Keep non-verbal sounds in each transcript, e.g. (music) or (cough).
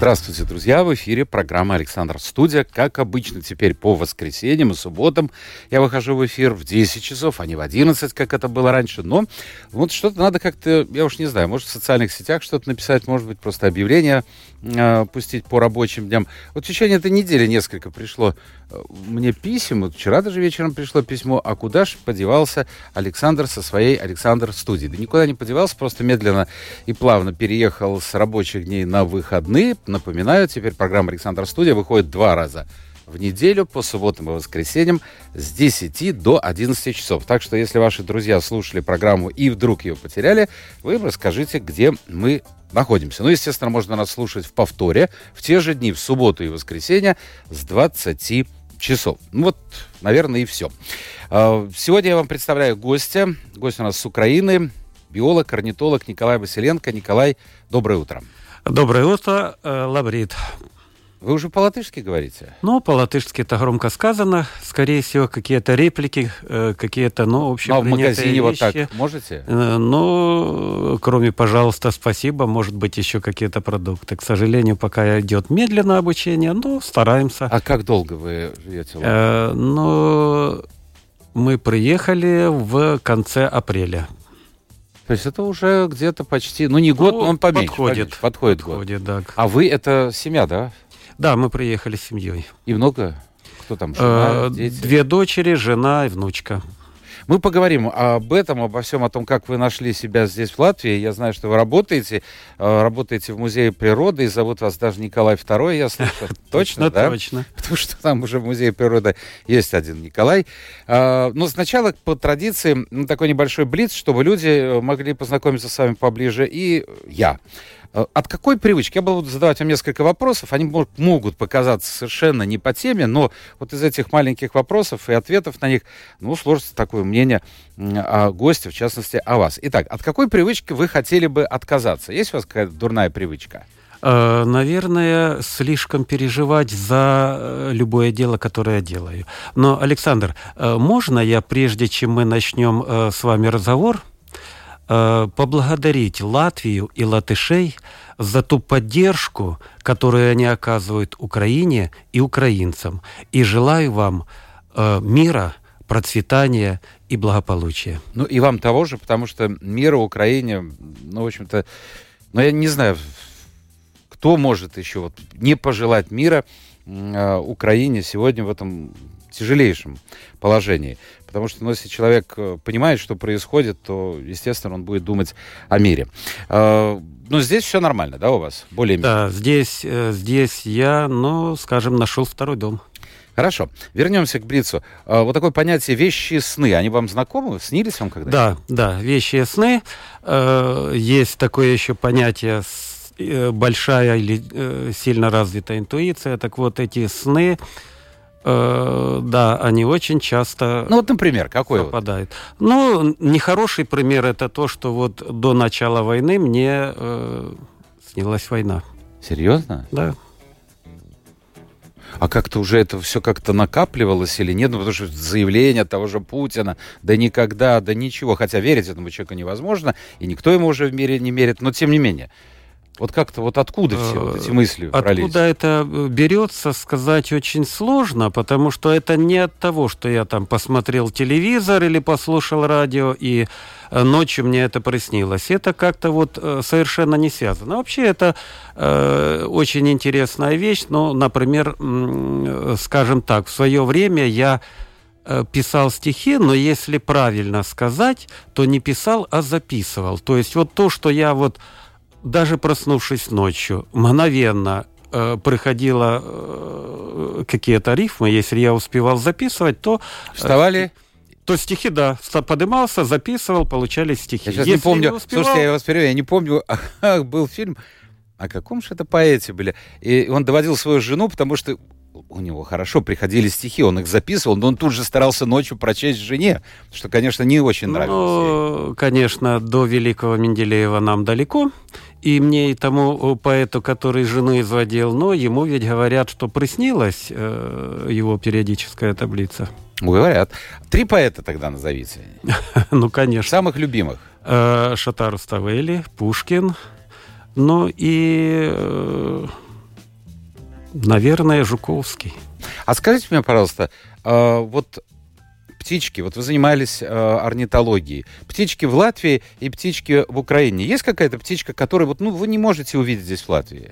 Здравствуйте, друзья! В эфире программа «Александр Студия». Как обычно, теперь по воскресеньям и субботам я выхожу в эфир в 10 часов, а не в 11, как это было раньше. Но вот что-то надо как-то, я уж не знаю, может в социальных сетях что-то написать, может быть просто объявление э, пустить по рабочим дням. Вот в течение этой недели несколько пришло э, мне писем. Вот вчера даже вечером пришло письмо, а куда же подевался Александр со своей Александр студии? Да никуда не подевался, просто медленно и плавно переехал с рабочих дней на выходные, Напоминаю, теперь программа «Александр Студия» выходит два раза в неделю по субботам и воскресеньям с 10 до 11 часов. Так что, если ваши друзья слушали программу и вдруг ее потеряли, вы расскажите, где мы находимся. Ну, естественно, можно нас слушать в повторе в те же дни, в субботу и воскресенье с 20 часов. Ну вот, наверное, и все. А, сегодня я вам представляю гостя. Гость у нас с Украины, биолог, орнитолог Николай Василенко. Николай, доброе утро. Доброе утро, э, Лаврит. Вы уже по-латышски говорите? Ну, по-латышски это громко сказано. Скорее всего, какие-то реплики, э, какие-то, ну, Ну, а в магазине вещи. вот так можете? Э, ну, кроме «пожалуйста, спасибо», может быть, еще какие-то продукты. К сожалению, пока идет медленно обучение, но стараемся. А как долго вы живете? Э, ну, мы приехали в конце апреля. То есть это уже где-то почти, ну не год, ну, он поменьше. Подходит. Поменьше, подходит, подходит год. Да. А вы это семья, да? Да, мы приехали с семьей. И много? Кто там, жена, э, дети? Две дочери, жена и внучка. Мы поговорим об этом, обо всем, о том, как вы нашли себя здесь, в Латвии. Я знаю, что вы работаете, э, работаете в Музее природы, и зовут вас даже Николай II, я слышу. (laughs) Точно, да? Точно. (laughs) Потому что там уже в Музее природы есть один Николай. А, но сначала, по традиции, такой небольшой блиц, чтобы люди могли познакомиться с вами поближе, и я. Э, от какой привычки? Я буду задавать вам несколько вопросов. Они могут показаться совершенно не по теме, но вот из этих маленьких вопросов и ответов на них, ну, сложится такое мнение о госте, в частности, о вас. Итак, от какой привычки вы хотели бы отказаться? Есть у вас какая-то дурная привычка? Э, наверное, слишком переживать за э, любое дело, которое я делаю. Но, Александр, можно я, прежде чем мы начнем с вами разговор, поблагодарить Латвию и латышей за ту поддержку, которую они оказывают Украине и украинцам. И желаю вам э, мира, процветания и благополучия. Ну и вам того же, потому что мира Украине, ну, в общем-то, ну, я не знаю, кто может еще вот не пожелать мира э, Украине сегодня в этом тяжелейшем положении. Потому что, ну, если человек э, понимает, что происходит, то, естественно, он будет думать о мире. А, ну, здесь все нормально, да, у вас? Более-менее. Да, здесь, э, здесь я, ну, скажем, нашел второй дом. Хорошо. Вернемся к Брицу. А, вот такое понятие вещи сны. Они вам знакомы? Снились вам когда-то? Да, да, вещи сны. Э, есть такое еще понятие большая или сильно развитая интуиция. Так вот, эти сны Э, да, они очень часто Ну вот, например, какой попадают. Вот? Ну, нехороший пример это то, что вот до начала войны мне э, снилась война. Серьезно? Да. А как-то уже это все как-то накапливалось или нет? Ну, потому что заявление того же Путина, да никогда, да ничего. Хотя верить этому человеку невозможно, и никто ему уже в мире не верит, но тем не менее. Вот как-то вот откуда все вот эти мысли Откуда пролезли? это э, берется, сказать очень сложно, потому что это не от того, что я там посмотрел телевизор или послушал радио, и э, ночью мне это приснилось. Это как-то вот э, совершенно не связано. Вообще это э, очень интересная вещь. Ну, например, скажем так, в свое время я писал стихи, но если правильно сказать, то не писал, а записывал. То есть вот то, что я вот даже проснувшись ночью, мгновенно э, приходило э, какие-то рифмы, если я успевал записывать, то... Э, Вставали? То стихи, да, подымался, записывал, получались стихи. Я сейчас если не помню, не успевал... слушайте, я вас перевел, я не помню, (laughs) был фильм, о каком же это поэте были, и он доводил свою жену, потому что у него хорошо приходили стихи, он их записывал, но он тут же старался ночью прочесть жене, что, конечно, не очень нравилось. Ну, конечно, до великого Менделеева нам далеко, и мне и тому поэту, который жену изводил, но ему ведь говорят, что приснилась э, его периодическая таблица. Говорят. Три поэта тогда назовите. (laughs) ну, конечно. Самых любимых. Э, Шатар Ставели, Пушкин, ну и, э, наверное, Жуковский. А скажите мне, пожалуйста, э, вот птички, вот вы занимались орнитологией, птички в Латвии и птички в Украине. Есть какая-то птичка, которую вот, ну, вы не можете увидеть здесь в Латвии?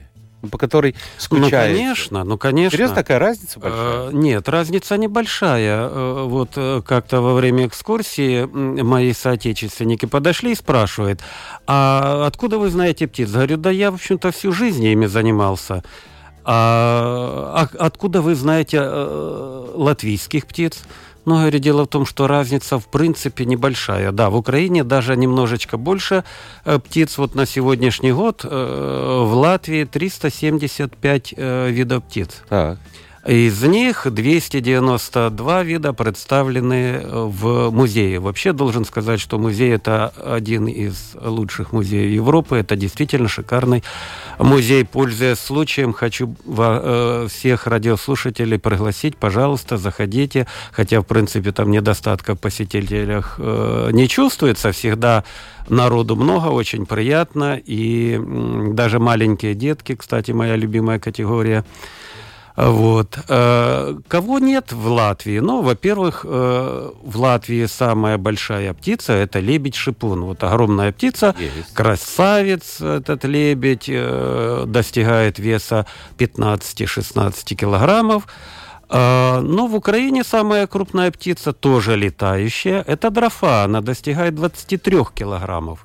по которой скучаете. Ну, конечно, ну, конечно. Серьезно, такая разница большая? Э, нет, разница небольшая. Э, вот э, как-то во время экскурсии мои соотечественники подошли и спрашивают, а откуда вы знаете птиц? Говорю, да я, в общем-то, всю жизнь ими занимался. А, а откуда вы знаете латвийских птиц? Говорю, дело в том, что разница в принципе небольшая. Да, в Украине даже немножечко больше э, птиц. Вот на сегодняшний год э, в Латвии 375 э, видов птиц. Так. Из них 292 вида представлены в музее. Вообще должен сказать, что музей это один из лучших музеев Европы. Это действительно шикарный музей. Пользуясь случаем, хочу э, всех радиослушателей пригласить, пожалуйста, заходите. Хотя, в принципе, там недостатка в посетителях э, не чувствуется. Всегда народу много, очень приятно. И даже маленькие детки, кстати, моя любимая категория – вот. Э, кого нет в Латвии? Ну, во-первых, э, в Латвии самая большая птица – это лебедь-шипун. Вот огромная птица, Есть. красавец этот лебедь, э, достигает веса 15-16 килограммов. Но в Украине самая крупная птица, тоже летающая, это дрофа. Она достигает 23 килограммов.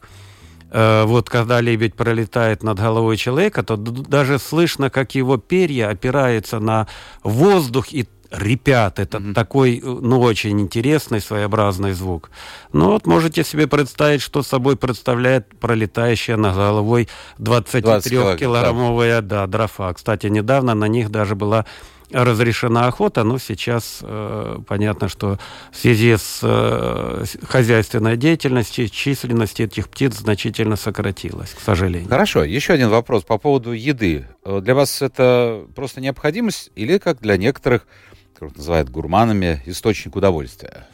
Э, вот когда лебедь пролетает над головой человека, то даже слышно, как его перья опираются на воздух и репят. Это mm-hmm. такой, ну, очень интересный, своеобразный звук. Ну, вот можете себе представить, что собой представляет пролетающая над головой 23-килограммовая да, дрофа. Кстати, недавно на них даже была разрешена охота, но сейчас э, понятно, что в связи с э, хозяйственной деятельностью численность этих птиц значительно сократилась, к сожалению. Хорошо, еще один вопрос по поводу еды. Э, для вас это просто необходимость или, как для некоторых, как называют гурманами, источник удовольствия?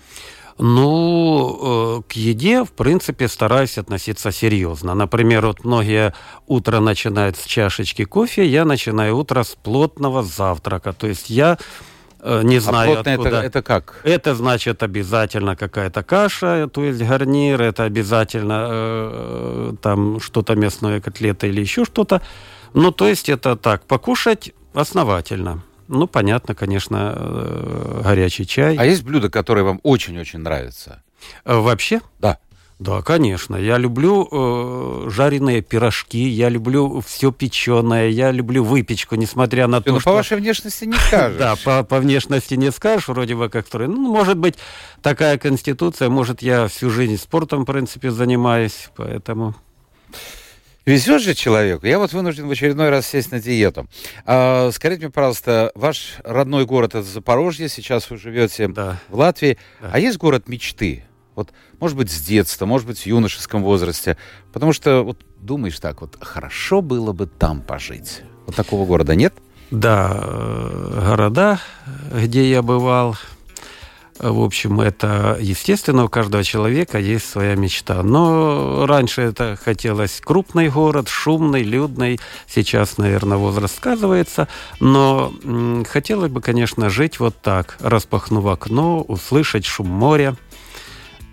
Ну, э, к еде, в принципе, стараюсь относиться серьезно. Например, вот многие утро начинают с чашечки кофе, я начинаю утро с плотного завтрака. То есть я э, не а знаю, а откуда. Это, это как? Это значит обязательно какая-то каша, то есть гарнир, это обязательно э, там что-то мясное, котлета или еще что-то. Ну, то есть это так, покушать основательно. Ну, понятно, конечно, э, горячий чай. А есть блюда, которые вам очень-очень нравятся? Э, вообще? Да. Да, конечно. Я люблю э, жареные пирожки, я люблю все печеное, я люблю выпечку, несмотря на то, ну, что... по вашей внешности не скажешь. (laughs) Да, по, по внешности не скажешь, вроде бы как. Ну, может быть, такая конституция, может, я всю жизнь спортом, в принципе, занимаюсь, поэтому... Везет же человеку. Я вот вынужден в очередной раз сесть на диету. А, скажите мне, пожалуйста, ваш родной город это Запорожье, сейчас вы живете да. в Латвии. Да. А есть город мечты? Вот, может быть, с детства, может быть, в юношеском возрасте. Потому что вот думаешь так, вот хорошо было бы там пожить. Вот такого города нет? Да, э, города, где я бывал, в общем, это естественно, у каждого человека есть своя мечта. Но раньше это хотелось крупный город, шумный, людный. Сейчас, наверное, возраст сказывается. Но хотелось бы, конечно, жить вот так, распахнув окно, услышать шум моря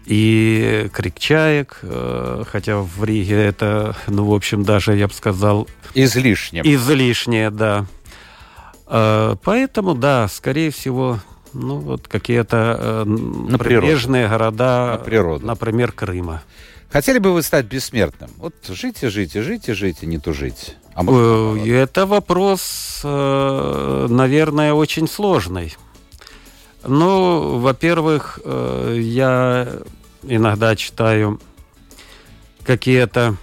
и крик чаек, э, хотя в Риге это, ну, в общем, даже, я бы сказал... Излишне. Излишнее, да. Э, поэтому, да, скорее всего, ну, вот какие-то э, на прибрежные города, на природу. например, Крыма. Хотели бы вы стать бессмертным? Вот жите, жите, жите, жите, не тужите. А может, Это вопрос, э, наверное, очень сложный. Ну, во-первых, э, я иногда читаю какие-то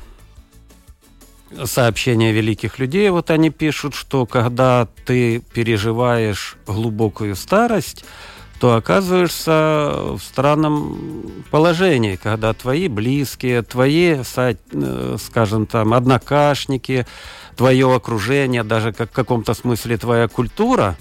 сообщения великих людей, вот они пишут, что когда ты переживаешь глубокую старость, то оказываешься в странном положении, когда твои близкие, твои, э, скажем там, однокашники, твое окружение, даже как в каком-то смысле твоя культура,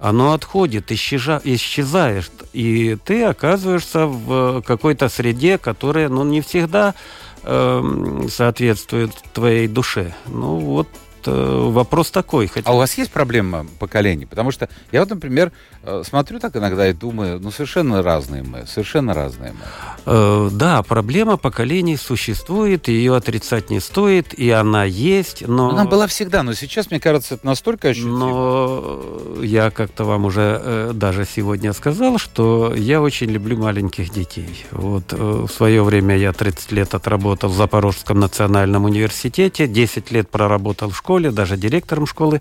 оно отходит, исчеза, исчезаешь, и ты оказываешься в какой-то среде, которая, ну, не всегда э, соответствует твоей душе. Ну, вот Э, вопрос такой. Хотя... А у вас есть проблема поколений? Потому что я вот, например, э, смотрю так иногда и думаю, ну, совершенно разные мы, совершенно разные мы. Э, да, проблема поколений существует, ее отрицать не стоит, и она есть, но... Она была всегда, но сейчас, мне кажется, это настолько ощутимо. Но я как-то вам уже э, даже сегодня сказал, что я очень люблю маленьких детей. Вот э, в свое время я 30 лет отработал в Запорожском национальном университете, 10 лет проработал в школе, школе, даже директором школы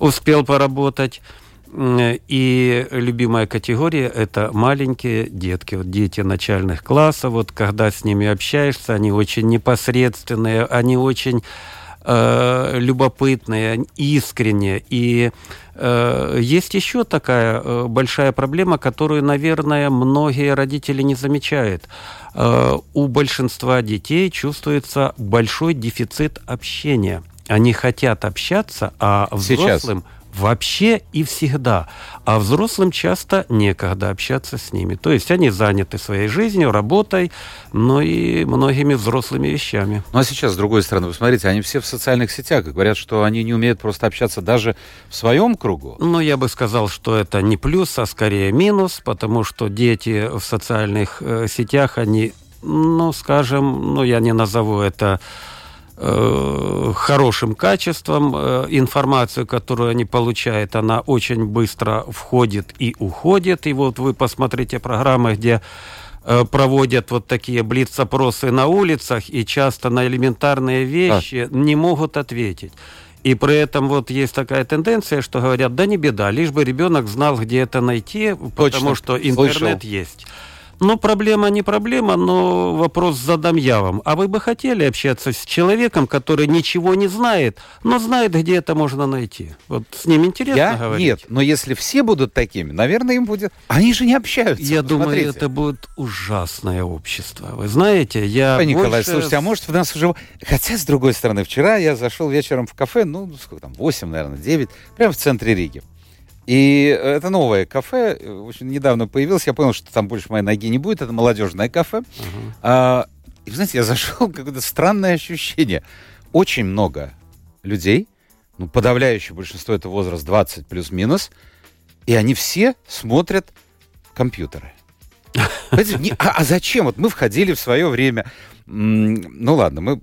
успел поработать. И любимая категория – это маленькие детки, вот дети начальных классов. Вот когда с ними общаешься, они очень непосредственные, они очень э, любопытные, искренние. И э, есть еще такая э, большая проблема, которую, наверное, многие родители не замечают. Э, у большинства детей чувствуется большой дефицит общения – они хотят общаться, а взрослым Сейчас. вообще и всегда. А взрослым часто некогда общаться с ними. То есть они заняты своей жизнью, работой, но и многими взрослыми вещами. Ну а сейчас, с другой стороны, вы смотрите, они все в социальных сетях говорят, что они не умеют просто общаться даже в своем кругу. Ну, я бы сказал, что это не плюс, а скорее минус, потому что дети в социальных э, сетях, они, ну, скажем, ну, я не назову это хорошим качеством. Э, информацию, которую они получают, она очень быстро входит и уходит. И вот вы посмотрите программы, где э, проводят вот такие блиц-опросы на улицах и часто на элементарные вещи а. не могут ответить. И при этом вот есть такая тенденция, что говорят, да не беда, лишь бы ребенок знал, где это найти, Точно. потому что интернет Слышал. есть. Ну, проблема не проблема, но вопрос задам я вам. А вы бы хотели общаться с человеком, который ничего не знает, но знает, где это можно найти? Вот с ним интересно я? говорить? Нет, но если все будут такими, наверное, им будет... Они же не общаются. Я думаю, смотрите. это будет ужасное общество. Вы знаете, я Павел больше... Николай, слушайте, а может у нас уже... Хотя, с другой стороны, вчера я зашел вечером в кафе, ну, сколько там, 8, наверное, 9, прямо в центре Риги. И это новое кафе, очень недавно появилось, я понял, что там больше моей ноги не будет, это молодежное кафе. Uh-huh. А, и, знаете, я зашел, (laughs) какое-то странное ощущение. Очень много людей, ну, подавляющее большинство это возраст 20 плюс-минус, и они все смотрят компьютеры. (laughs) Не, а, а зачем? Вот мы входили в свое время, ну ладно, мы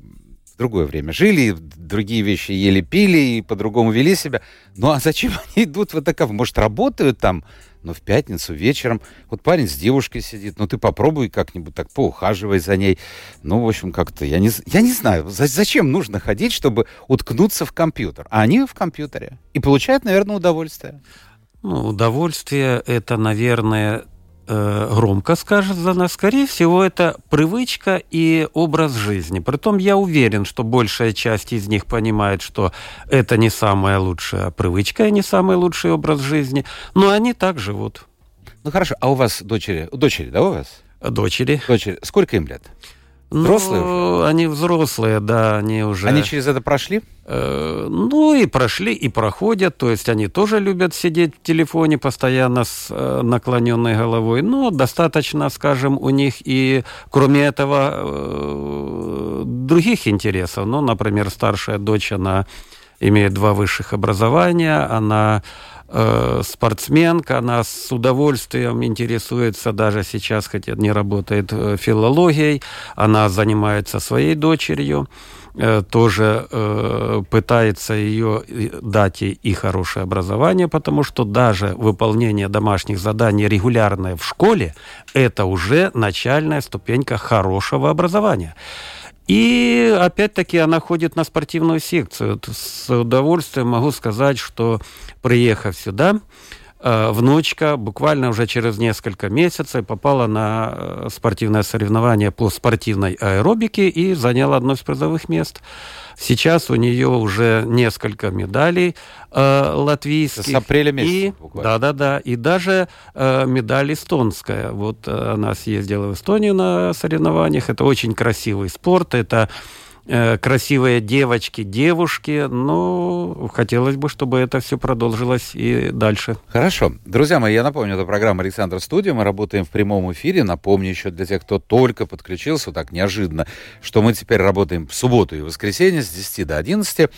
другое время жили, другие вещи ели, пили и по-другому вели себя. Ну а зачем (laughs) они идут в это Может, работают там, но в пятницу вечером. Вот парень с девушкой сидит, ну ты попробуй как-нибудь так поухаживай за ней. Ну, в общем, как-то, я не, я не знаю, за, зачем нужно ходить, чтобы уткнуться в компьютер. А они в компьютере. И получают, наверное, удовольствие. Ну, удовольствие это, наверное, Э, громко сказано, скорее всего, это привычка и образ жизни. Притом я уверен, что большая часть из них понимает, что это не самая лучшая привычка и не самый лучший образ жизни, но они так живут. Ну хорошо, а у вас дочери, дочери, да, у вас? Дочери. Дочери. Сколько им лет? Взрослые ну, уже? Они взрослые, да, они уже... Они через это прошли? Э, ну, и прошли, и проходят. То есть они тоже любят сидеть в телефоне постоянно с э, наклоненной головой. Но достаточно, скажем, у них и, кроме этого, э, других интересов. Ну, например, старшая дочь, она имеет два высших образования, она э, спортсменка, она с удовольствием интересуется даже сейчас, хотя не работает э, филологией, она занимается своей дочерью, э, тоже э, пытается ее дать ей и хорошее образование, потому что даже выполнение домашних заданий регулярное в школе это уже начальная ступенька хорошего образования. И опять-таки она ходит на спортивную секцию. С удовольствием могу сказать, что приехав сюда, внучка буквально уже через несколько месяцев попала на э, спортивное соревнование по спортивной аэробике и заняла одно из призовых мест. Сейчас у нее уже несколько медалей э, латвийских. С апреля месяца и, Да, да, да. И даже э, медаль эстонская. Вот э, она съездила в Эстонию на соревнованиях. Это очень красивый спорт. Это Э, красивые девочки, девушки, но хотелось бы, чтобы это все продолжилось и дальше. Хорошо. Друзья мои, я напомню, это программа «Александр Студия». Мы работаем в прямом эфире. Напомню еще для тех, кто только подключился, так неожиданно, что мы теперь работаем в субботу и воскресенье с 10 до 11.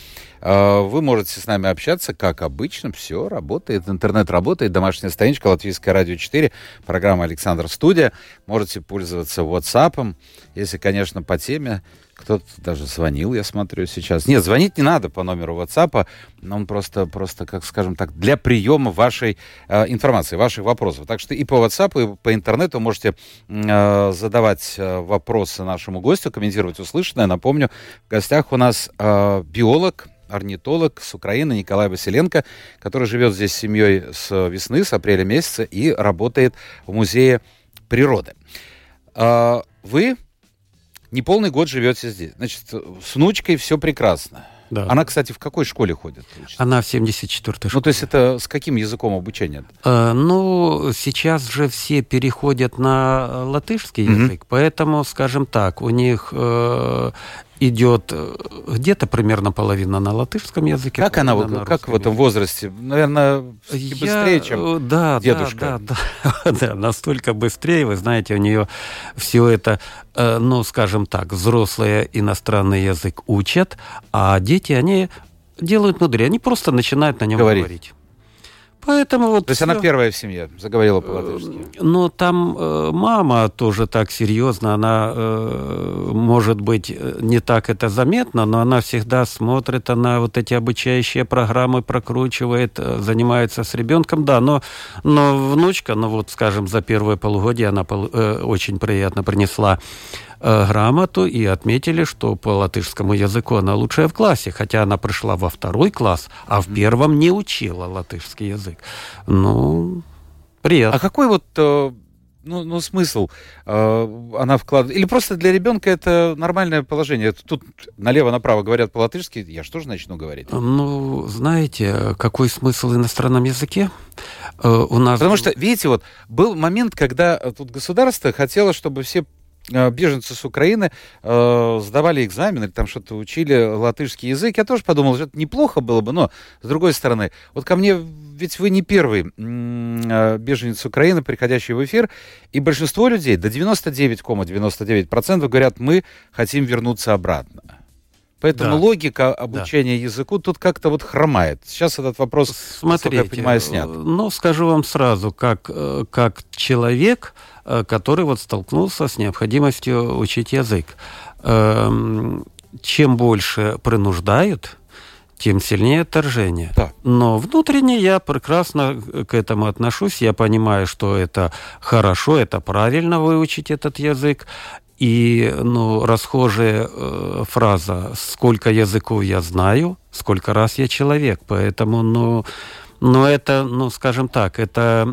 Э, вы можете с нами общаться, как обычно. Все работает. Интернет работает. Домашняя страничка Латвийское радио 4. Программа «Александр Студия». Можете пользоваться WhatsApp, если, конечно, по теме кто-то даже звонил, я смотрю сейчас. Нет, звонить не надо по номеру WhatsApp. Он просто, просто, как скажем так, для приема вашей э, информации, ваших вопросов. Так что и по WhatsApp, и по интернету можете э, задавать э, вопросы нашему гостю, комментировать услышанное. Напомню, в гостях у нас э, биолог, орнитолог с Украины Николай Василенко, который живет здесь с семьей с весны, с апреля месяца и работает в музее природы. Э, вы не полный год живете здесь. Значит, с внучкой все прекрасно. Да. Она, кстати, в какой школе ходит? Учится? Она в 74-й школе. Ну, то есть это с каким языком обучения? Э, ну, сейчас же все переходят на латышский mm-hmm. язык, поэтому, скажем так, у них э, идет э, где-то примерно половина на латышском языке. Как она, на как в этом возрасте? Наверное, быстрее, Я, чем э, да, дедушка. Да, да, (laughs) да, настолько быстрее. Вы знаете, у нее все это, э, ну, скажем так, взрослые иностранный язык учат, а дети, они делают мудрее. Они просто начинают на нем говорить. говорить. Поэтому вот То есть все... она первая в семье заговорила по-латышски? Ну, там э, мама тоже так серьезно, она, э, может быть, не так это заметно, но она всегда смотрит, она вот эти обучающие программы прокручивает, э, занимается с ребенком, да, но, но внучка, ну вот, скажем, за первое полугодие она э, очень приятно принесла Э, грамоту и отметили, что по латышскому языку она лучшая в классе, хотя она пришла во второй класс, а в первом не учила латышский язык. Ну, приятно. А какой вот э, ну, ну смысл э, она вкладывает? Или просто для ребенка это нормальное положение? Тут налево-направо говорят по-латышски, я что же начну говорить? Ну, знаете, какой смысл в иностранном языке? у нас... Потому что, видите, вот был момент, когда тут государство хотело, чтобы все Э, беженцы с Украины э, сдавали экзамены, или там что-то учили латышский язык. Я тоже подумал, что это неплохо было бы, но с другой стороны, вот ко мне, ведь вы не первый э, беженец Украины, приходящий в эфир, и большинство людей, до 99,99% ,99 говорят, мы хотим вернуться обратно. Поэтому да. логика обучения да. языку тут как-то вот хромает. Сейчас этот вопрос, Смотрите, я понимаю, снят. Ну, скажу вам сразу, как, э, как человек, Э, который вот столкнулся с необходимостью учить язык. Эм, чем больше принуждают, тем сильнее отторжение. Да. Но внутренне я прекрасно к этому отношусь. Я понимаю, что это хорошо, это правильно выучить этот язык. И ну, расхожая э, фраза «сколько языков я знаю, сколько раз я человек». Поэтому, ну, ну это, ну, скажем так, это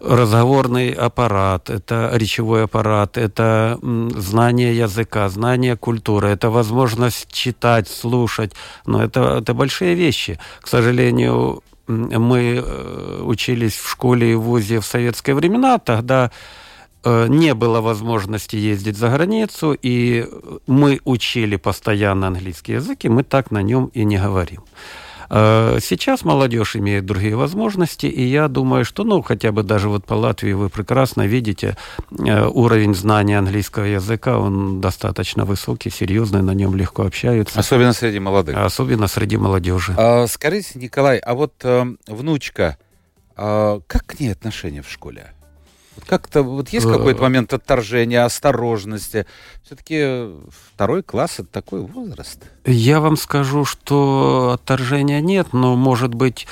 разговорный аппарат, это речевой аппарат, это знание языка, знание культуры, это возможность читать, слушать. Но это, это большие вещи. К сожалению, мы э, учились в школе и в ВУЗе в советские времена, тогда э, не было возможности ездить за границу, и мы учили постоянно английский язык, и мы так на нем и не говорим. Э, сейчас молодежь имеет другие возможности, и я думаю, что, ну, хотя бы даже вот по Латвии вы прекрасно видите, э, уровень знания английского языка, он достаточно высокий, серьезный, на нем легко общаются. Особенно среди молодых. Особенно среди молодежи. А, скажите, Николай, а вот э, внучка, э, как к ней отношения в школе? Как-то вот есть какой-то э, момент отторжения, осторожности. Все-таки второй класс это такой возраст. Я вам скажу, что отторжения нет, но может быть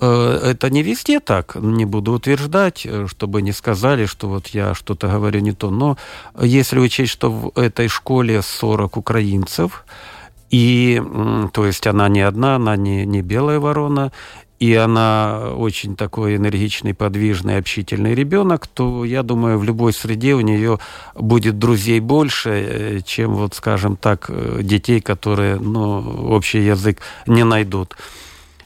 э, это не везде так, не буду утверждать, э, чтобы не сказали, что вот я что-то говорю не то. Но если учесть, что в этой школе 40 украинцев, и, то есть она не одна, она не, не белая ворона, и она очень такой энергичный, подвижный, общительный ребенок, то, я думаю, в любой среде у нее будет друзей больше, э, чем, вот, скажем так, э, детей, которые ну, общий язык не найдут.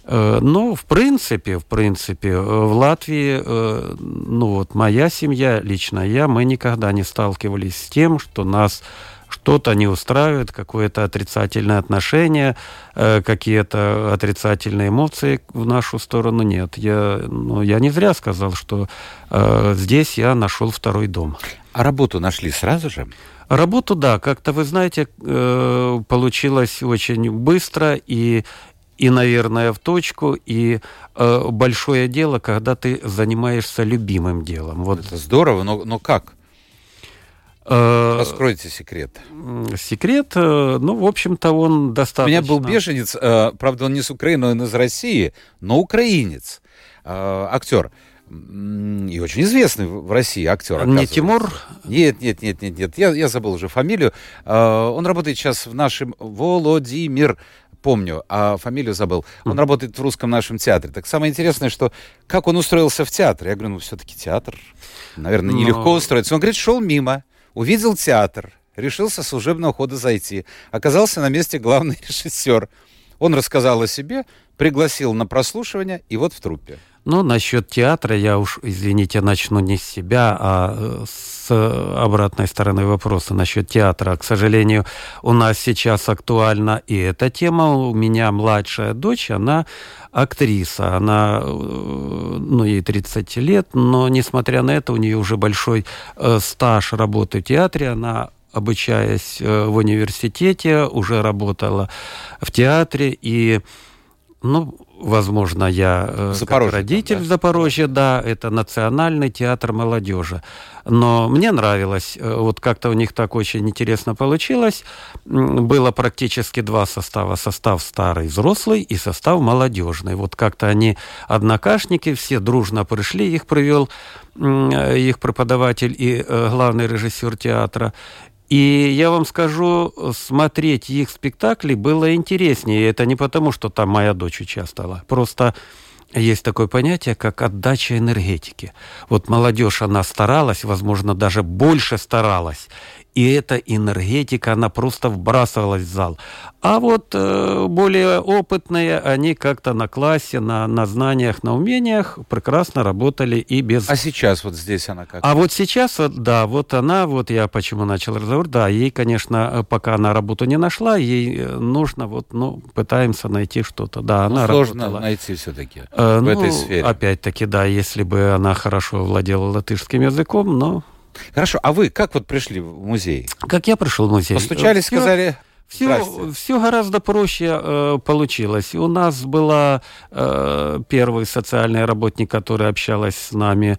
Э, но, в принципе, в принципе, в Латвии, ну вот моя семья, лично я, мы никогда не сталкивались с тем, что нас что-то не устраивает, какое-то отрицательное отношение, э, какие-то отрицательные эмоции в нашу сторону нет. Я, ну, я не зря сказал, что э, здесь я нашел второй дом. А работу нашли сразу же? Работу, да, как-то, вы знаете, э, получилось очень быстро и и, наверное, в точку, и э, большое дело, когда ты занимаешься любимым делом. Вот. Это здорово, но, но как? Э, Раскройте секрет. Секрет, э, ну, в общем-то, он достаточно... У меня был беженец, э, правда, он не с Украины, он из России, но украинец, актер. И очень известный в России актер. Не Тимур? Нет, нет, нет, нет, нет. Я, я забыл уже фамилию. Он работает сейчас в нашем Володимир помню, а фамилию забыл. Он mm. работает в русском нашем театре. Так самое интересное, что как он устроился в театр. Я говорю, ну все-таки театр. Наверное, нелегко Но... устроиться. Он говорит, шел мимо. Увидел театр, решил со служебного хода зайти. Оказался на месте главный (laughs) режиссер. Он рассказал о себе, пригласил на прослушивание, и вот в труппе. Ну, насчет театра я уж, извините, начну не с себя, а э, с обратной стороны вопроса насчет театра. К сожалению, у нас сейчас актуальна и эта тема. У меня младшая дочь, она актриса. Она, э, ну, ей 30 лет, но, несмотря на это, у нее уже большой э, стаж работы в театре. Она обучаясь в университете, уже работала в театре и ну, возможно, я э, как родитель да? в Запорожье, да, это Национальный театр молодежи. Но мне нравилось, э, вот как-то у них так очень интересно получилось. Было практически два состава. Состав старый, взрослый и состав молодежный. Вот как-то они однокашники, все дружно пришли, их привел их преподаватель и э, главный режиссер театра. И я вам скажу, смотреть их спектакли было интереснее. Это не потому, что там моя дочь участвовала. Просто есть такое понятие, как отдача энергетики. Вот молодежь, она старалась, возможно, даже больше старалась и эта энергетика, она просто вбрасывалась в зал. А вот э, более опытные, они как-то на классе, на, на знаниях, на умениях прекрасно работали и без... А сейчас вот здесь она как? А вот сейчас, да, вот она, вот я почему начал разговор, да, ей, конечно, пока она работу не нашла, ей э, нужно вот, ну, пытаемся найти что-то, да, ну, она сложно работала. найти все-таки э, в ну, этой сфере. Опять-таки, да, если бы она хорошо владела латышским языком, но Хорошо, а вы как вот пришли в музей? Как я пришел в музей? Постучались, все, сказали... Все, все гораздо проще э, получилось. У нас была э, первый социальный работник, который общалась с нами.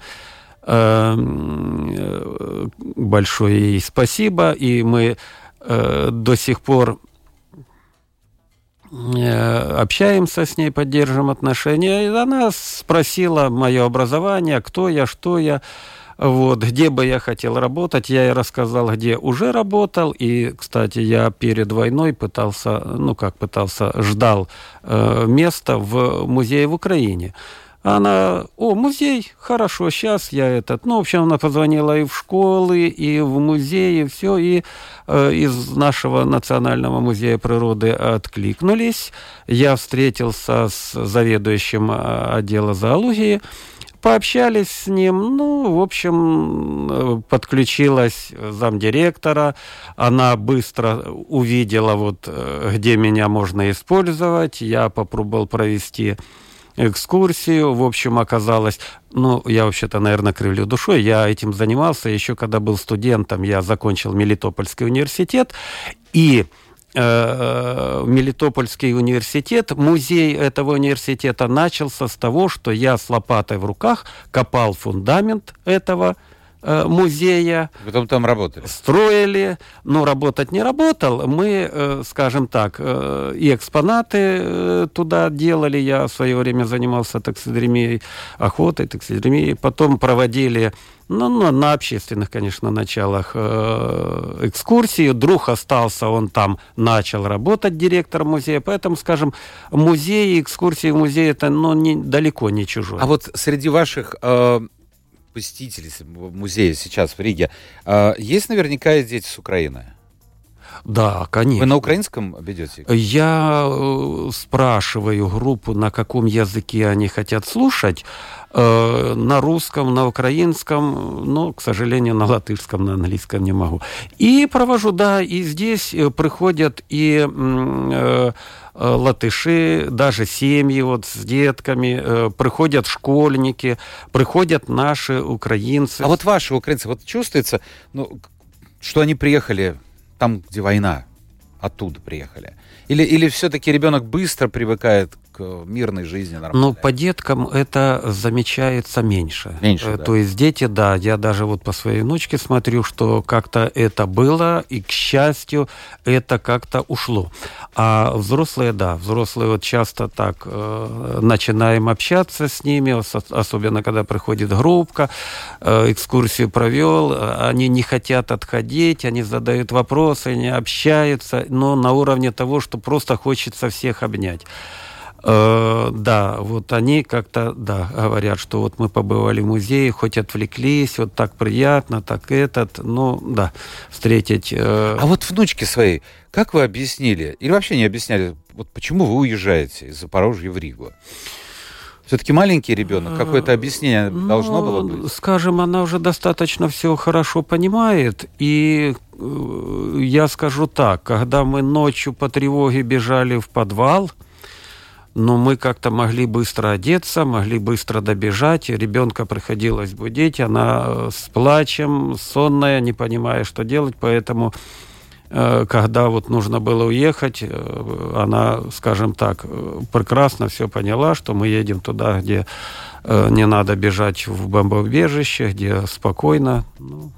Э, э, большое ей спасибо. И мы э, до сих пор общаемся с ней, поддерживаем отношения. И она спросила мое образование, кто я, что я. Вот, где бы я хотел работать, я ей рассказал, где уже работал. И, кстати, я перед войной пытался, ну как пытался, ждал э, место в музее в Украине. Она, о, музей, хорошо, сейчас я этот. Ну, в общем, она позвонила и в школы, и в музеи, все, и э, из нашего Национального музея природы откликнулись. Я встретился с заведующим э, отдела зоологии, пообщались с ним, ну, в общем, э, подключилась замдиректора, она быстро увидела, вот, э, где меня можно использовать, я попробовал провести экскурсию, в общем, оказалось, ну, я вообще-то, наверное, кривлю душой, я этим занимался. Еще когда был студентом, я закончил Мелитопольский университет, и Э, Мелитопольский университет, музей этого университета начался с того, что я с лопатой в руках копал фундамент этого э, музея. Потом там работали. Строили, но работать не работал. Мы, э, скажем так, э, и экспонаты э, туда делали. Я в свое время занимался таксидермией, охотой, таксидермией. Потом проводили ну, ну, на общественных, конечно, началах э, экскурсии. Друг остался, он там начал работать директором музея. Поэтому, скажем, музей, экскурсии в музее это ну, не, далеко не чужое. А вот среди ваших э, посетителей музея сейчас в Риге э, есть наверняка и дети с Украины? Да, конечно. Вы на украинском ведете? Я э, спрашиваю группу, на каком языке они хотят слушать. Э, на русском, на украинском, но, к сожалению, на латышском, на английском не могу. И провожу, да, и здесь э, приходят и латыши, даже семьи вот с детками, приходят школьники, приходят наши украинцы. А вот ваши украинцы, вот чувствуется, ну, что они приехали там, где война, оттуда приехали? Или, или все-таки ребенок быстро привыкает к мирной жизни нормально? Ну, по деткам это замечается меньше. Меньше, э, да. То есть дети, да, я даже вот по своей внучке смотрю, что как-то это было, и, к счастью, это как-то ушло. А взрослые, да, взрослые вот часто так э, начинаем общаться с ними, особенно когда приходит группка, э, экскурсию провел, они не хотят отходить, они задают вопросы, они общаются, но на уровне того, что просто хочется всех обнять. Э, да, вот они как-то, да, говорят, что вот мы побывали в музее, хоть отвлеклись, вот так приятно, так этот, ну, да, встретить... Э... А вот внучки свои, как вы объяснили, или вообще не объясняли, вот почему вы уезжаете из Запорожья в Ригу? Все-таки маленький ребенок, какое-то объяснение ну, должно было быть? Скажем, она уже достаточно все хорошо понимает, и э, я скажу так, когда мы ночью по тревоге бежали в подвал, но мы как-то могли быстро одеться, могли быстро добежать, ребенка приходилось будить, она э, с плачем, сонная, не понимая, что делать, поэтому э, когда вот нужно было уехать, э, она, скажем так, прекрасно все поняла, что мы едем туда, где не надо бежать в бомбоубежище, где спокойно. Ну,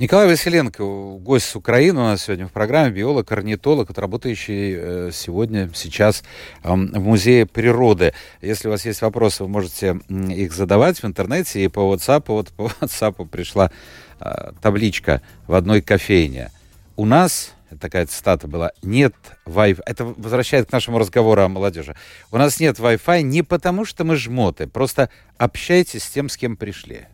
Николай Василенко, гость с Украины у нас сегодня в программе, биолог, орнитолог, работающий э, сегодня, сейчас в Музее природы. Если у вас есть вопросы, вы можете их задавать в интернете. И по WhatsApp, вот по WhatsApp пришла а, табличка в одной кофейне. У нас такая цитата была, нет Wi-Fi. Это возвращает к нашему разговору о молодежи. У нас нет Wi-Fi не потому, что мы жмоты, просто общайтесь с тем, с кем пришли.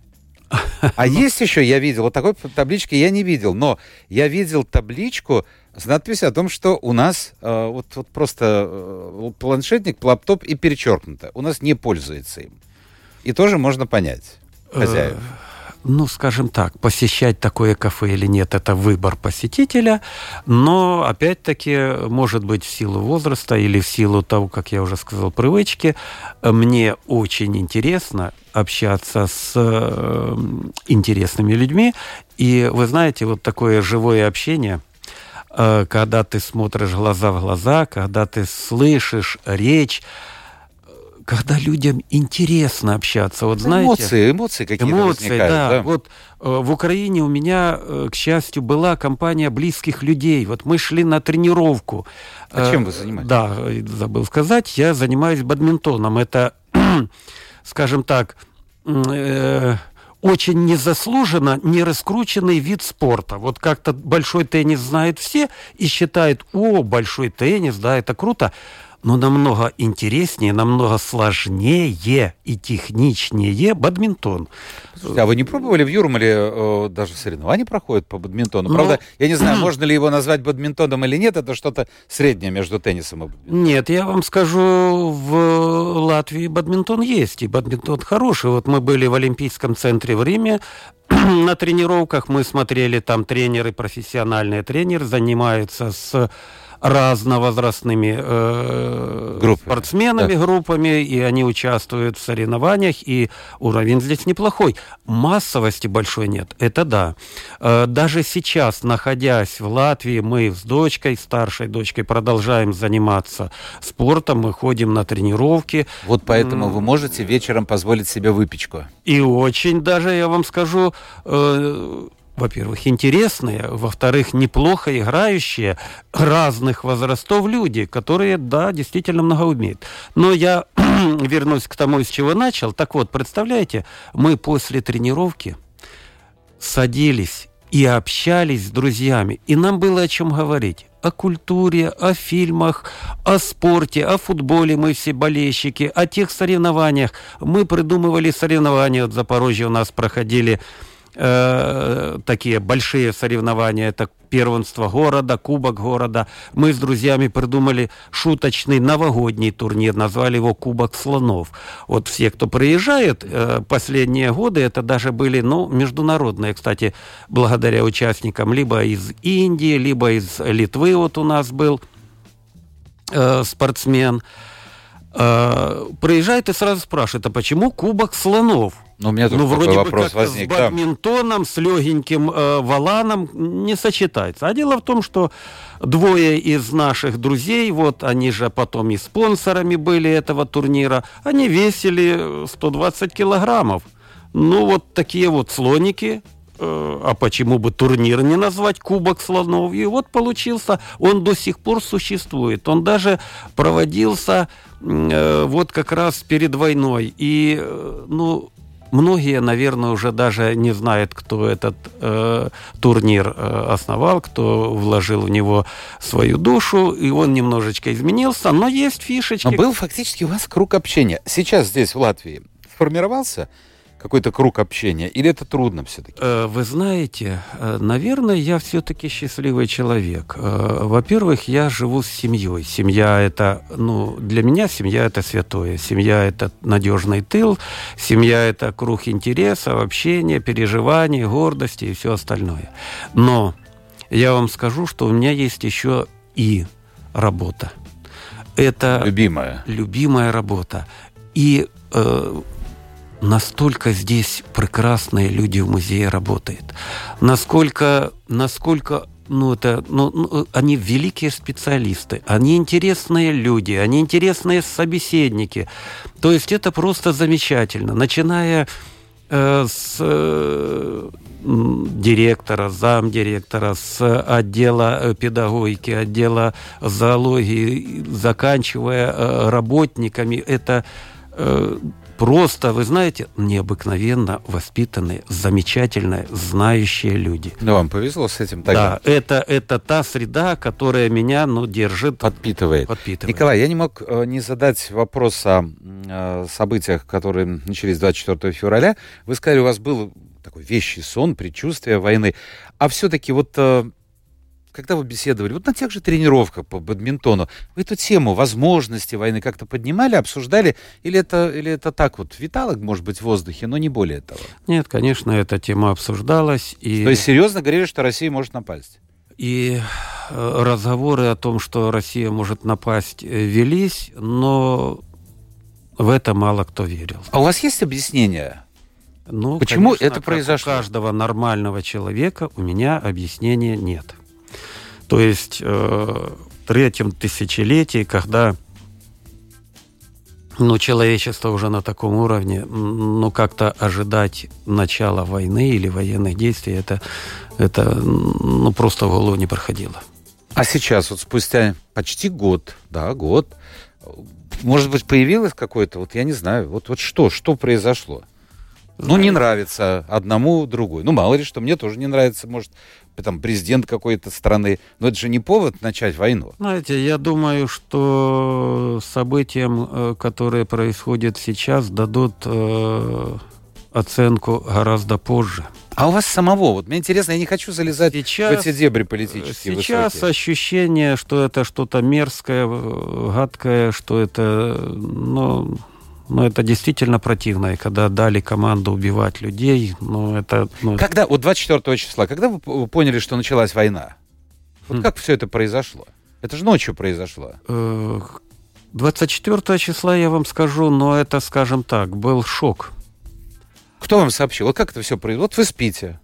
А есть еще, я видел, вот такой таблички я не видел, но я видел табличку с надписью о том, что у нас э, вот, вот просто э, планшетник, лаптоп и перечеркнуто. У нас не пользуется им. И тоже можно понять хозяев. Ну, скажем так, посещать такое кафе или нет, это выбор посетителя, но, опять-таки, может быть, в силу возраста или в силу того, как я уже сказал, привычки, мне очень интересно общаться с э, интересными людьми, и, вы знаете, вот такое живое общение – э, когда ты смотришь глаза в глаза, когда ты слышишь речь, когда людям интересно общаться. Вот знаете, эмоции, эмоции какие-то эмоции, возникают. Да. да. Вот э, в Украине у меня, э, к счастью, была компания близких людей. Вот мы шли на тренировку. А э, чем вы занимаетесь? Да, забыл сказать, я занимаюсь бадминтоном. Это, (clears throat) скажем так, э, очень незаслуженно не раскрученный вид спорта. Вот как-то большой теннис знают все и считают, о, большой теннис, да, это круто но намного интереснее, намного сложнее и техничнее бадминтон. Слушайте, а вы не пробовали в Юрмале э, даже соревнования проходят по бадминтону? Ну, Правда, я не знаю, (clears throat) можно ли его назвать бадминтоном или нет, это что-то среднее между теннисом и бадминтоном. Нет, я вам скажу, в Латвии бадминтон есть, и бадминтон хороший. Вот мы были в Олимпийском центре в Риме, (clears throat) на тренировках мы смотрели, там тренеры, профессиональные тренеры занимаются с разновозрастными э, группами. спортсменами, да. группами, и они участвуют в соревнованиях, и уровень здесь неплохой. Массовости большой нет, это да. Э, даже сейчас, находясь в Латвии, мы с дочкой, старшей дочкой, продолжаем заниматься спортом, мы ходим на тренировки. Вот поэтому вы можете вечером позволить себе выпечку. И очень даже, я вам скажу, э, во-первых, интересные, во-вторых, неплохо играющие разных возрастов люди, которые, да, действительно много умеют. Но я (clears throat) вернусь к тому, с чего начал. Так вот, представляете, мы после тренировки садились и общались с друзьями, и нам было о чем говорить о культуре, о фильмах, о спорте, о футболе мы все болельщики, о тех соревнованиях. Мы придумывали соревнования. В Запорожье у нас проходили э, такие большие соревнования. Это первенство города, кубок города. Мы с друзьями придумали шуточный новогодний турнир, назвали его Кубок слонов. Вот все, кто приезжает, э, последние годы это даже были, ну, международные, кстати, благодаря участникам либо из Индии, либо из Литвы вот у нас был э, спортсмен. Э, приезжает и сразу спрашивает, а почему Кубок слонов? Ну, у меня тоже ну, вроде бы вопрос как возник. С бадминтоном, да. с легеньким э, валаном не сочетается. А дело в том, что двое из наших друзей, вот они же потом и спонсорами были этого турнира, они весили 120 килограммов. Ну, вот такие вот слоники, э, а почему бы турнир не назвать Кубок слонов? И вот получился, он до сих пор существует. Он даже проводился э, вот как раз перед войной. И, э, ну, Многие, наверное, уже даже не знают, кто этот э, турнир э, основал, кто вложил в него свою душу, и он немножечко изменился, но есть фишечки. Но был фактически у вас круг общения. Сейчас здесь, в Латвии, сформировался какой-то круг общения? Или это трудно все-таки? Э, вы знаете, э, наверное, я все-таки счастливый человек. Э, во-первых, я живу с семьей. Семья это, ну, для меня семья это святое. Семья это надежный тыл. Семья это круг интересов, общения, переживаний, гордости и все остальное. Но я вам скажу, что у меня есть еще и работа. Это любимая, любимая работа. И э, настолько здесь прекрасные люди в музее работают, насколько, насколько ну, это, ну, ну, они великие специалисты, они интересные люди, они интересные собеседники. То есть это просто замечательно. Начиная э, с э, директора, замдиректора, с отдела э, педагогики, отдела зоологии, заканчивая э, работниками, это э, просто, вы знаете, необыкновенно воспитанные, замечательные, знающие люди. Ну, вам повезло с этим тогда. Да, это, это та среда, которая меня, ну, держит. Подпитывает. Подпитывает. Николай, я не мог э, не задать вопрос о э, событиях, которые начались 24 февраля. Вы сказали, у вас был такой вещий сон, предчувствие войны. А все-таки вот э, когда вы беседовали, вот на тех же тренировках по бадминтону, вы эту тему возможности войны как-то поднимали, обсуждали, или это, или это так вот витало, может быть, в воздухе, но не более того? Нет, конечно, эта тема обсуждалась. И... То есть серьезно говорили, что Россия может напасть? И э, разговоры о том, что Россия может напасть, э, велись, но в это мало кто верил. А у вас есть объяснение? Ну, Почему конечно, это произошло? У каждого нормального человека у меня объяснения нет. То есть э, в третьем тысячелетии, когда ну, человечество уже на таком уровне, ну, как-то ожидать начала войны или военных действий, это, это ну, просто в голову не проходило. А сейчас, вот спустя почти год, да, год, может быть, появилось какое-то, вот я не знаю, вот, вот что, что произошло? Ну, не нравится одному, другой. Ну, мало ли что, мне тоже не нравится, может, там, президент какой-то страны. Но это же не повод начать войну. Знаете, я думаю, что событиям, э, которые происходят сейчас, дадут э, оценку гораздо позже. А у вас самого, вот мне интересно, я не хочу залезать сейчас, в эти дебри политические Сейчас высокие. ощущение, что это что-то мерзкое, э, гадкое, что это, ну, но это действительно противно. И когда дали команду убивать людей, ну это... Ну... Когда, вот 24 числа, когда вы поняли, что началась война? Вот хм. как все это произошло? Это же ночью произошло. 24 э, числа я вам скажу, но это, скажем так, был шок. Кто вам сообщил? Вот как это все произошло? Вот вы спите.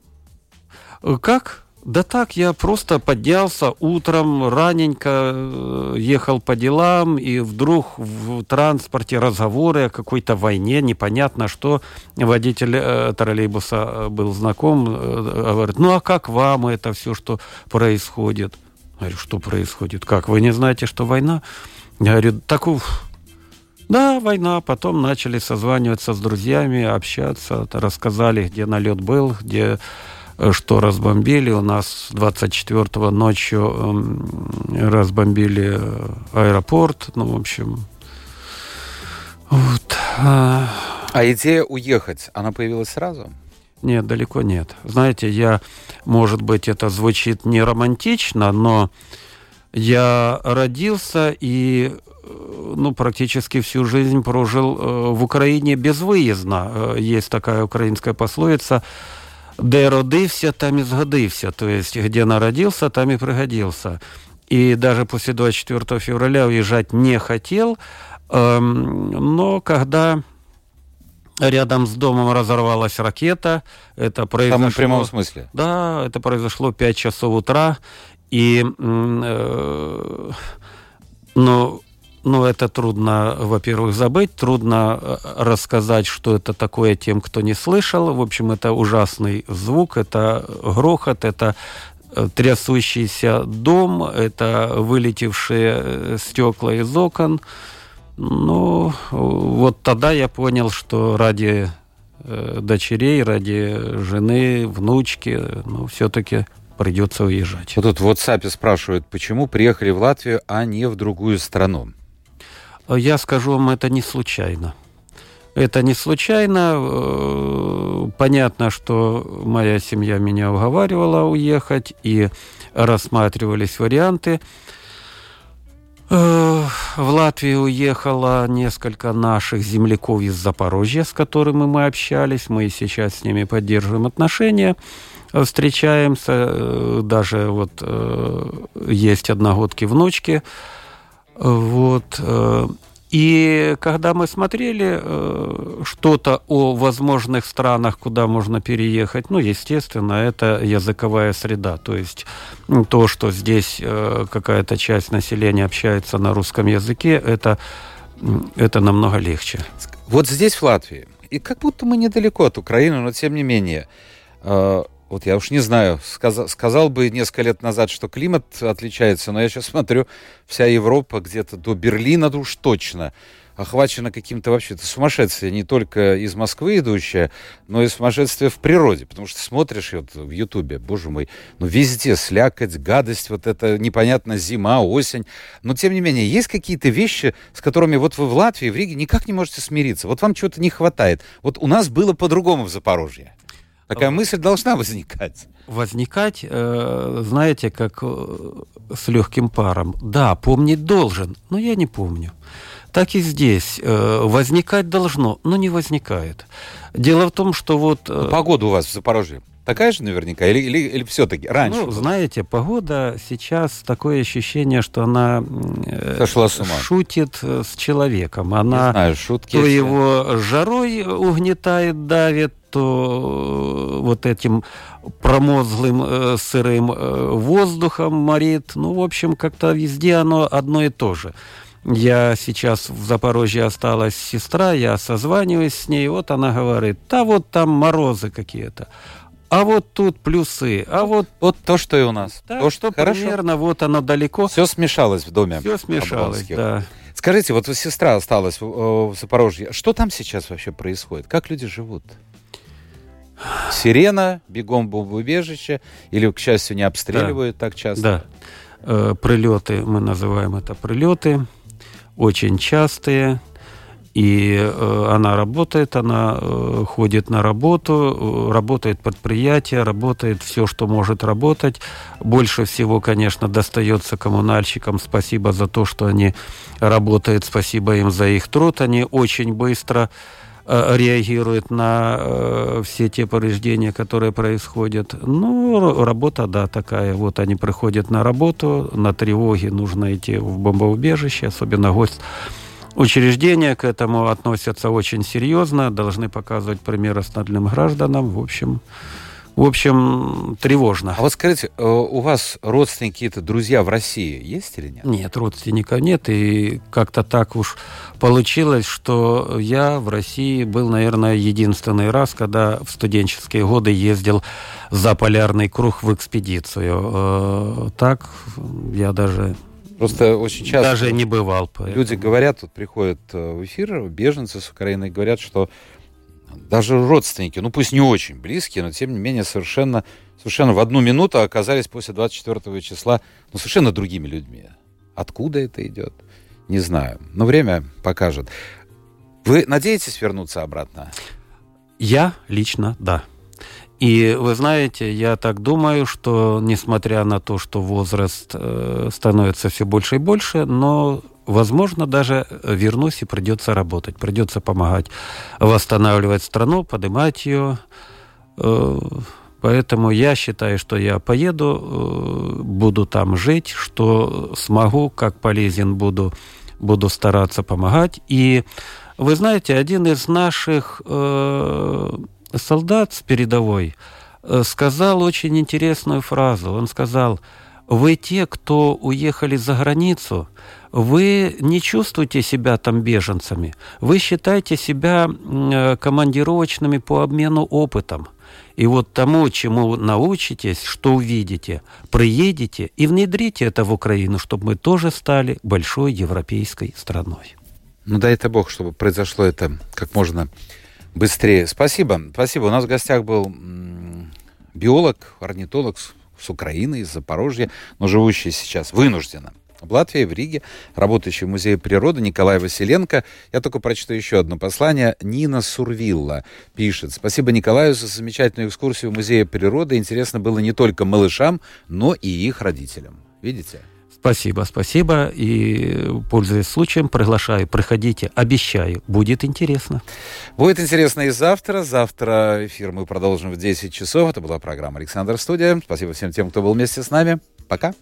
Э, как? Да так, я просто поднялся утром, раненько э, ехал по делам, и вдруг в транспорте разговоры о какой-то войне, непонятно что. Водитель э, троллейбуса э, был знаком, э, говорит, ну а как вам это все, что происходит? Я говорю, что происходит? Как, вы не знаете, что война? Я говорю, так да, война. Потом начали созваниваться с друзьями, общаться, рассказали, где налет был, где Э, что разбомбили. У нас 24-го ночью эм, разбомбили э, аэропорт. Ну, в общем, вот. А, а идея уехать, она появилась сразу? Нет, далеко нет. Знаете, я, может быть, это звучит не романтично, но я родился и э, ну, практически всю жизнь прожил в Украине безвыездно. Есть такая украинская пословица – де родився, там и сгодився. То есть, где народился, там и пригодился. И даже после 24 февраля уезжать не хотел, но когда рядом с домом разорвалась ракета, это произошло... Там в прямом смысле? Да, это произошло 5 часов утра, и... Э, ну, ну, это трудно, во-первых, забыть, трудно э, рассказать, что это такое тем, кто не слышал. В общем, это ужасный звук, это грохот, это э, трясущийся дом, это вылетевшие э, стекла из окон. Ну, вот тогда я понял, что ради дочерей, ради жены, внучки, ну, все-таки придется уезжать. Вот тут в WhatsApp спрашивают, почему приехали в Латвию, а не в другую страну. Я скажу вам, это не случайно. Это не случайно. Э, понятно, что моя семья меня уговаривала уехать, и рассматривались варианты. Э, в Латвию уехало несколько наших земляков из Запорожья, с которыми мы общались. Мы сейчас с ними поддерживаем отношения, встречаемся. Э, даже вот есть одногодки внучки, вот. Э, и когда мы смотрели э, что-то о возможных странах, куда можно переехать, ну, естественно, это языковая среда. То есть то, что здесь э, какая-то часть населения общается на русском языке, это, это намного легче. Вот здесь, в Латвии, и как будто мы недалеко от Украины, но тем не менее, вот я уж не знаю, сказал, сказал бы несколько лет назад, что климат отличается, но я сейчас смотрю, вся Европа где-то до Берлина уж точно охвачена каким-то вообще то сумасшествие, не только из Москвы идущее, но и сумасшествие в природе, потому что смотришь вот в Ютубе, боже мой, ну везде слякоть, гадость, вот это непонятно зима, осень, но тем не менее есть какие-то вещи, с которыми вот вы в Латвии, в Риге никак не можете смириться, вот вам чего-то не хватает, вот у нас было по-другому в Запорожье. Такая мысль должна возникать. Возникать, э, знаете, как э, с легким паром. Да, помнить должен, но я не помню. Так и здесь. Э, возникать должно, но не возникает. Дело в том, что вот... Ну, погода у вас в Запорожье такая же наверняка? Или, или, или все-таки раньше? Ну, знаете, погода сейчас такое ощущение, что она Сошла с ума. шутит с человеком. Она Не знаю, шутки то его жарой угнетает, давит, то э, вот этим промозглым э, сырым э, воздухом морит. Ну, в общем, как-то везде оно одно и то же. Я сейчас в Запорожье осталась сестра, я созваниваюсь с ней, вот она говорит, да вот там морозы какие-то. А вот тут плюсы, а вот... Вот то, что и у нас. Да, то, что хорошо. примерно вот оно далеко. Все смешалось в доме. Все смешалось, да. Скажите, вот сестра осталась в, в Запорожье. Что там сейчас вообще происходит? Как люди живут? Сирена, бегом в убежище, или, к счастью, не обстреливают да. так часто? Да. Э, прилеты, мы называем это прилеты, очень частые. И э, она работает, она э, ходит на работу, э, работает предприятие, работает все, что может работать. Больше всего, конечно, достается коммунальщикам. Спасибо за то, что они работают, спасибо им за их труд. Они очень быстро э, реагирует на э, все те повреждения, которые происходят. Ну, работа, да, такая. Вот они приходят на работу, на тревоге нужно идти в бомбоубежище, особенно гость учреждения к этому относятся очень серьезно, должны показывать пример остальным гражданам. В общем, в общем, тревожно. А вот скажите, э, у вас родственники, какие-то друзья в России есть или нет? Нет, родственников нет. И как-то так уж получилось, что я в России был, наверное, единственный раз, когда в студенческие годы ездил за полярный круг в экспедицию. Э, так я даже Просто очень часто даже не бывал. Поэтому. Люди говорят, тут приходят э, в эфир беженцы с Украины, говорят, что даже родственники, ну пусть не очень близкие, но тем не менее совершенно, совершенно в одну минуту оказались после 24 числа ну, совершенно другими людьми. Откуда это идет? Не знаю. Но время покажет. Вы надеетесь вернуться обратно? Я лично, да. И вы знаете, я так думаю, что несмотря на то, что возраст э, становится все больше и больше, но возможно, даже вернусь и придется работать, придется помогать восстанавливать страну, поднимать ее. Э, поэтому я считаю, что я поеду, э, буду там жить, что смогу, как полезен буду, буду стараться помогать. И вы знаете, один из наших э, солдат с передовой сказал очень интересную фразу. Он сказал, вы те, кто уехали за границу, вы не чувствуете себя там беженцами, вы считаете себя э, командировочными по обмену опытом. И вот тому, чему научитесь, что увидите, приедете и внедрите это в Украину, чтобы мы тоже стали большой европейской страной. Ну дай это Бог, чтобы произошло это как можно быстрее. Спасибо. Спасибо. У нас в гостях был биолог, орнитолог с Украины, из Запорожья, но живущий сейчас вынужденно в Латвии, в Риге, работающий в Музее природы Николай Василенко. Я только прочту еще одно послание. Нина Сурвилла пишет. Спасибо Николаю за замечательную экскурсию в Музее природы. Интересно было не только малышам, но и их родителям. Видите? Спасибо, спасибо. И, пользуясь случаем, приглашаю, приходите, обещаю, будет интересно. Будет интересно и завтра. Завтра эфир мы продолжим в 10 часов. Это была программа «Александр Студия». Спасибо всем тем, кто был вместе с нами. Пока.